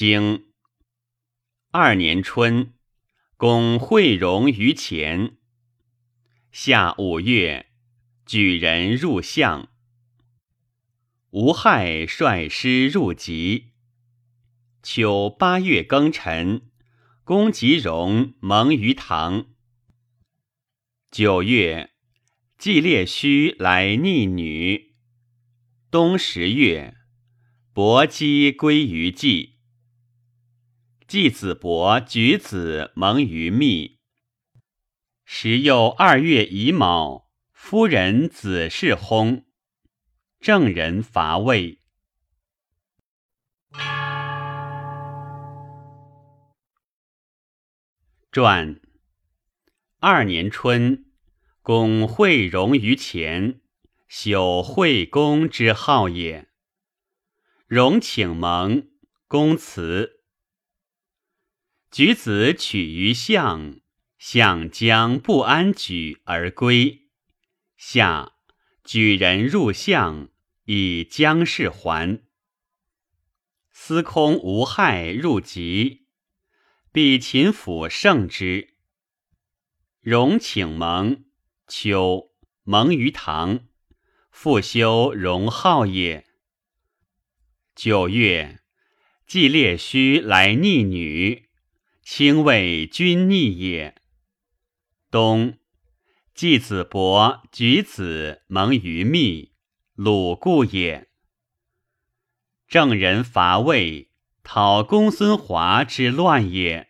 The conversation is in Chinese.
经二年春，公惠荣于前。夏五月，举人入相。吴害率师入籍。秋八月庚辰，公吉荣蒙于堂。九月，季烈须来逆女。冬十月，伯姬归于季。季子伯举子蒙于密。时又二月乙卯，夫人子氏薨。郑人伐魏。传二年春，公惠荣于前，朽惠公之号也。荣请盟，公辞。举子取于相，相将不安举而归。下举人入相，以将事还。司空无害入籍。必秦府胜之。荣请蒙，秋蒙于堂，复修荣号也。九月，季烈须来逆女，卿谓君逆也。冬，季子伯举子蒙于密，鲁故也。郑人伐魏，讨公孙华之乱也。